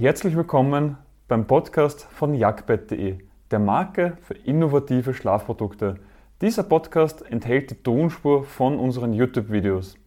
Herzlich willkommen beim Podcast von jagdbett.de, der Marke für innovative Schlafprodukte. Dieser Podcast enthält die Tonspur von unseren YouTube-Videos.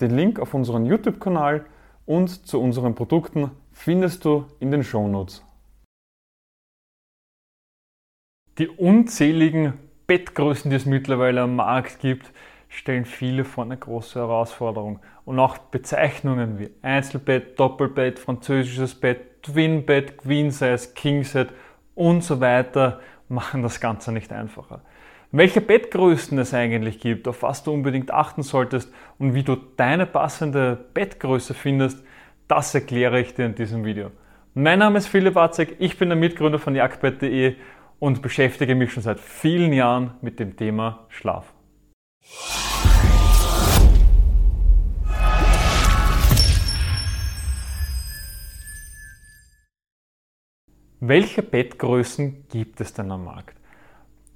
Den Link auf unseren YouTube-Kanal und zu unseren Produkten findest du in den Shownotes. Die unzähligen Bettgrößen, die es mittlerweile am Markt gibt, stellen viele vor eine große Herausforderung. Und auch Bezeichnungen wie Einzelbett, Doppelbett, französisches Bett, Twinbett, Queen Size, King Set und so weiter machen das Ganze nicht einfacher. Welche Bettgrößen es eigentlich gibt, auf was du unbedingt achten solltest und wie du deine passende Bettgröße findest, das erkläre ich dir in diesem Video. Mein Name ist Philipp Watzek, ich bin der Mitgründer von jagdbett.de und beschäftige mich schon seit vielen Jahren mit dem Thema Schlaf. Welche Bettgrößen gibt es denn am Markt?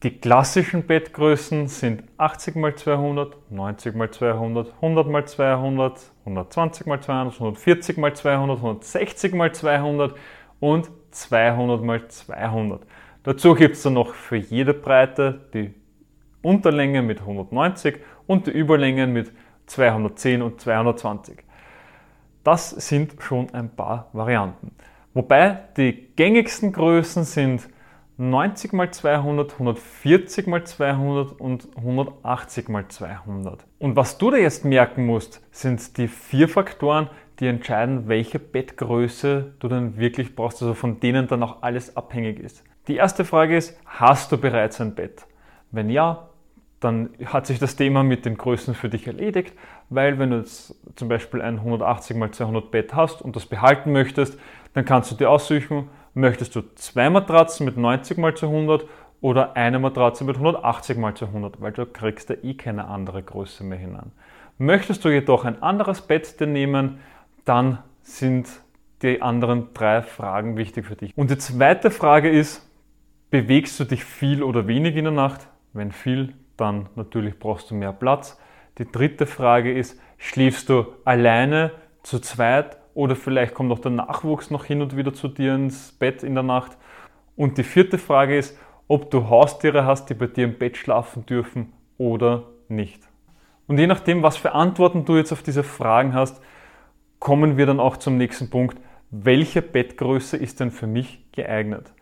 Die klassischen Bettgrößen sind 80 x 200, 90 x 200, 100 x 200, 120 x 200, 140 x 200, 160 x 200 und 200 x 200. Dazu gibt es dann noch für jede Breite die Unterlänge mit 190 und die Überlängen mit 210 und 220. Das sind schon ein paar Varianten. Wobei die gängigsten Größen sind 90 x 200, 140 x 200 und 180 x 200. Und was du da jetzt merken musst, sind die vier Faktoren, die entscheiden, welche Bettgröße du dann wirklich brauchst, also von denen dann auch alles abhängig ist. Die erste Frage ist, hast du bereits ein Bett? Wenn ja, dann hat sich das Thema mit den Größen für dich erledigt, weil wenn du jetzt zum Beispiel ein 180 x 200 Bett hast und das behalten möchtest, dann kannst du dir aussuchen, möchtest du zwei Matratzen mit 90 x 200 oder eine Matratze mit 180 x 200, weil du kriegst da eh keine andere Größe mehr hinein. Möchtest du jedoch ein anderes Bett dir nehmen, dann sind die anderen drei Fragen wichtig für dich. Und die zweite Frage ist, Bewegst du dich viel oder wenig in der Nacht? Wenn viel, dann natürlich brauchst du mehr Platz. Die dritte Frage ist, schläfst du alleine, zu zweit oder vielleicht kommt auch der Nachwuchs noch hin und wieder zu dir ins Bett in der Nacht? Und die vierte Frage ist, ob du Haustiere hast, die bei dir im Bett schlafen dürfen oder nicht. Und je nachdem, was für Antworten du jetzt auf diese Fragen hast, kommen wir dann auch zum nächsten Punkt. Welche Bettgröße ist denn für mich geeignet?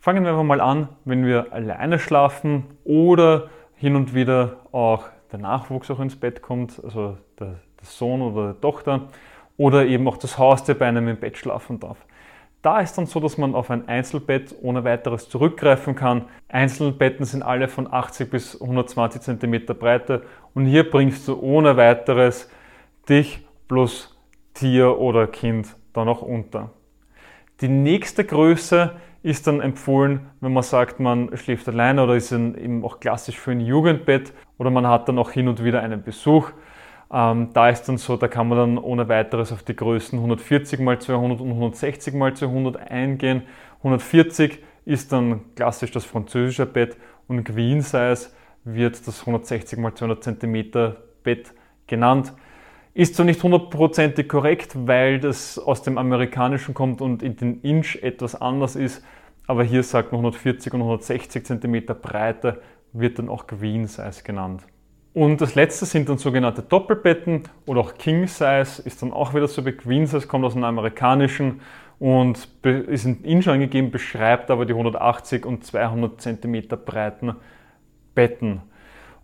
Fangen wir einfach mal an, wenn wir alleine schlafen oder hin und wieder auch der Nachwuchs auch ins Bett kommt, also der, der Sohn oder die Tochter oder eben auch das Haustier bei einem im Bett schlafen darf. Da ist dann so, dass man auf ein Einzelbett ohne weiteres zurückgreifen kann. Einzelbetten sind alle von 80 bis 120 cm Breite und hier bringst du ohne weiteres dich plus Tier oder Kind dann auch unter. Die nächste Größe ist dann empfohlen, wenn man sagt, man schläft alleine oder ist eben auch klassisch für ein Jugendbett oder man hat dann auch hin und wieder einen Besuch. Ähm, da ist dann so, da kann man dann ohne weiteres auf die Größen 140 x 200 und 160 x 200 eingehen. 140 ist dann klassisch das französische Bett und Queen Size wird das 160 x 200 cm Bett genannt. Ist zwar nicht hundertprozentig korrekt, weil das aus dem Amerikanischen kommt und in den Inch etwas anders ist, aber hier sagt man 140 und 160 cm Breite, wird dann auch Queen Size genannt. Und das letzte sind dann sogenannte Doppelbetten oder auch King Size, ist dann auch wieder so wie Queen Size, kommt aus dem Amerikanischen und ist in Inch angegeben, beschreibt aber die 180 und 200 cm breiten Betten.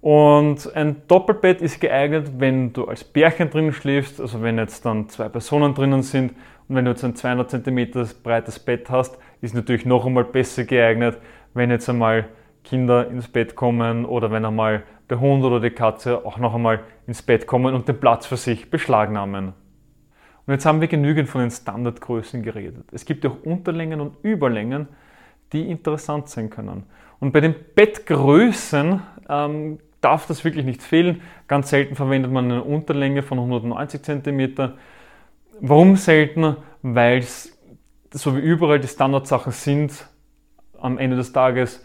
Und ein Doppelbett ist geeignet, wenn du als Bärchen drinnen schläfst, also wenn jetzt dann zwei Personen drinnen sind und wenn du jetzt ein 200 cm breites Bett hast, ist natürlich noch einmal besser geeignet, wenn jetzt einmal Kinder ins Bett kommen oder wenn einmal der Hund oder die Katze auch noch einmal ins Bett kommen und den Platz für sich beschlagnahmen. Und jetzt haben wir genügend von den Standardgrößen geredet. Es gibt auch Unterlängen und Überlängen, die interessant sein können. Und bei den Bettgrößen ähm, darf das wirklich nicht fehlen. Ganz selten verwendet man eine Unterlänge von 190 cm. Warum selten? Weil es, so wie überall die Standardsachen sind, am Ende des Tages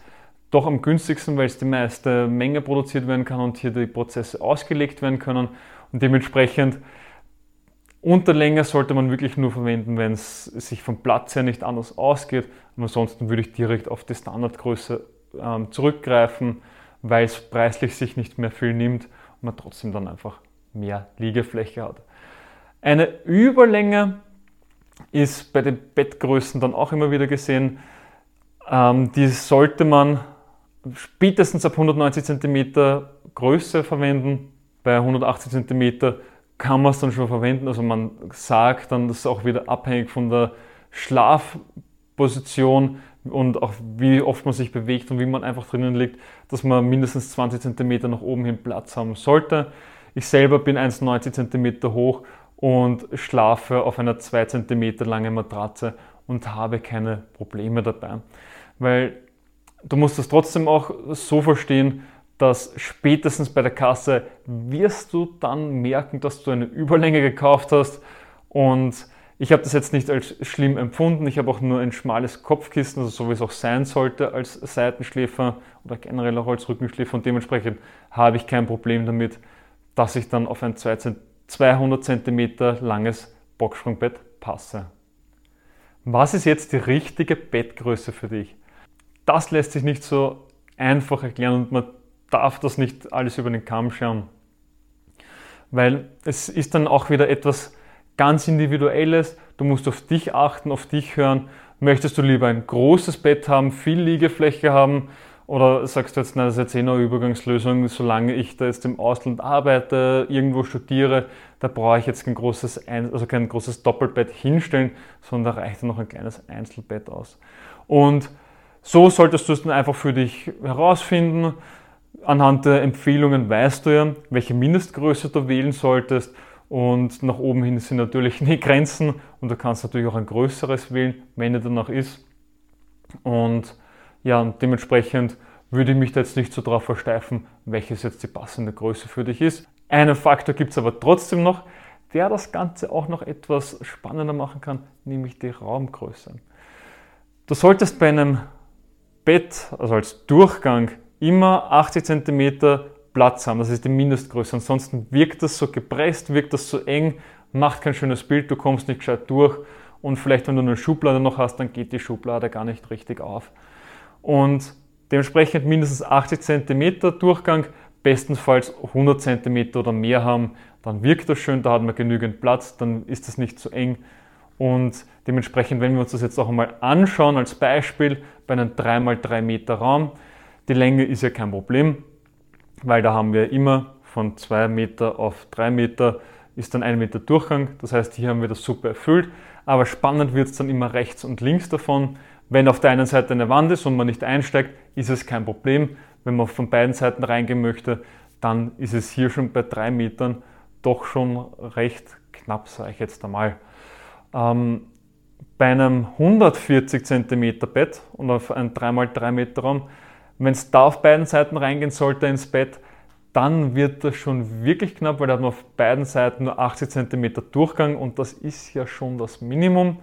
doch am günstigsten, weil es die meiste Menge produziert werden kann und hier die Prozesse ausgelegt werden können. Und dementsprechend Unterlänge sollte man wirklich nur verwenden, wenn es sich vom Platz her nicht anders ausgeht. Ansonsten würde ich direkt auf die Standardgröße ähm, zurückgreifen, weil es preislich sich nicht mehr viel nimmt und man trotzdem dann einfach mehr Liegefläche hat. Eine Überlänge ist bei den Bettgrößen dann auch immer wieder gesehen. Ähm, die sollte man spätestens ab 190 cm Größe verwenden. Bei 180 cm kann man es dann schon verwenden. Also man sagt dann, das ist auch wieder abhängig von der Schlafposition und auch wie oft man sich bewegt und wie man einfach drinnen liegt, dass man mindestens 20 cm nach oben hin Platz haben sollte. Ich selber bin 1,90 cm hoch und schlafe auf einer 2 cm langen Matratze und habe keine Probleme dabei. Weil du musst das trotzdem auch so verstehen, dass spätestens bei der Kasse wirst du dann merken, dass du eine Überlänge gekauft hast und ich habe das jetzt nicht als schlimm empfunden. Ich habe auch nur ein schmales Kopfkissen, also so wie es auch sein sollte als Seitenschläfer oder generell auch als Rückenschläfer und dementsprechend habe ich kein Problem damit, dass ich dann auf ein 200 cm langes Boxsprungbett passe. Was ist jetzt die richtige Bettgröße für dich? Das lässt sich nicht so einfach erklären und man darf das nicht alles über den Kamm schauen. Weil es ist dann auch wieder etwas ganz Individuelles. Du musst auf dich achten, auf dich hören. Möchtest du lieber ein großes Bett haben, viel Liegefläche haben? Oder sagst du jetzt, nein, das ist jetzt eh eine Übergangslösung, solange ich da jetzt im Ausland arbeite, irgendwo studiere, da brauche ich jetzt kein großes, also kein großes Doppelbett hinstellen, sondern da reicht noch ein kleines Einzelbett aus. Und so solltest du es dann einfach für dich herausfinden. Anhand der Empfehlungen weißt du ja, welche Mindestgröße du wählen solltest. Und nach oben hin sind natürlich die Grenzen und du kannst natürlich auch ein größeres wählen, wenn er danach ist. Und ja, dementsprechend würde ich mich da jetzt nicht so drauf versteifen, welches jetzt die passende Größe für dich ist. Einen Faktor gibt es aber trotzdem noch, der das Ganze auch noch etwas spannender machen kann, nämlich die Raumgröße. Du solltest bei einem Bett, also als Durchgang, immer 80 cm Platz haben. Das ist die Mindestgröße. Ansonsten wirkt das so gepresst, wirkt das so eng, macht kein schönes Bild, du kommst nicht gescheit durch. Und vielleicht, wenn du eine Schublade noch hast, dann geht die Schublade gar nicht richtig auf. Und dementsprechend mindestens 80 cm Durchgang, bestenfalls 100 cm oder mehr haben, dann wirkt das schön, da hat man genügend Platz, dann ist das nicht zu eng. Und dementsprechend, wenn wir uns das jetzt auch einmal anschauen als Beispiel bei einem 3x3 Meter Raum, die Länge ist ja kein Problem, weil da haben wir immer von 2 Meter auf 3 Meter ist dann 1 Meter Durchgang. Das heißt, hier haben wir das super erfüllt. Aber spannend wird es dann immer rechts und links davon. Wenn auf der einen Seite eine Wand ist und man nicht einsteigt, ist es kein Problem. Wenn man von beiden Seiten reingehen möchte, dann ist es hier schon bei drei Metern doch schon recht knapp, sage ich jetzt einmal. Ähm, bei einem 140 cm Bett und auf einem 3x3 Meter Raum, wenn es da auf beiden Seiten reingehen sollte ins Bett, dann wird das schon wirklich knapp, weil da hat man auf beiden Seiten nur 80 cm Durchgang und das ist ja schon das Minimum.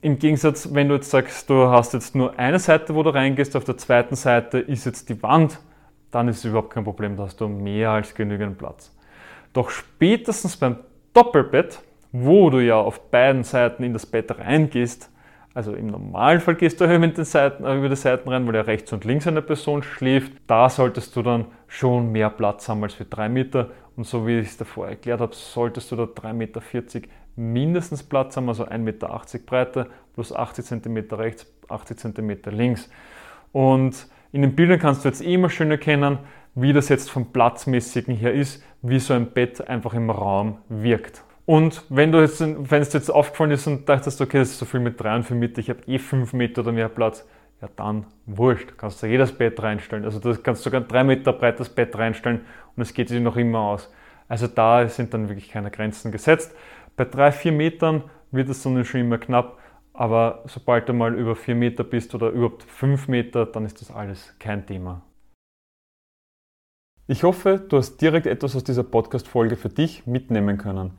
Im Gegensatz, wenn du jetzt sagst, du hast jetzt nur eine Seite, wo du reingehst, auf der zweiten Seite ist jetzt die Wand, dann ist es überhaupt kein Problem, da hast du mehr als genügend Platz. Doch spätestens beim Doppelbett, wo du ja auf beiden Seiten in das Bett reingehst, also im Normalfall gehst du über die, Seiten, äh, über die Seiten rein, weil ja rechts und links eine Person schläft. Da solltest du dann schon mehr Platz haben als für 3 Meter. Und so wie ich es davor erklärt habe, solltest du da 3,40 Meter mindestens Platz haben, also 1,80 Meter Breite plus 80 cm rechts, 80 cm links. Und in den Bildern kannst du jetzt eh immer schön erkennen, wie das jetzt vom Platzmäßigen her ist, wie so ein Bett einfach im Raum wirkt. Und wenn du jetzt, wenn es dir jetzt aufgefallen ist und dachtest, okay, das ist so viel mit 3 und 4 Meter, ich habe eh 5 Meter oder mehr Platz, ja dann wurscht, kannst du jedes Bett reinstellen. Also du kannst sogar ein 3 Meter breites Bett reinstellen und es geht sich noch immer aus. Also da sind dann wirklich keine Grenzen gesetzt. Bei 3, 4 Metern wird es dann schon immer knapp, aber sobald du mal über 4 Meter bist oder überhaupt 5 Meter, dann ist das alles kein Thema. Ich hoffe, du hast direkt etwas aus dieser Podcast-Folge für dich mitnehmen können.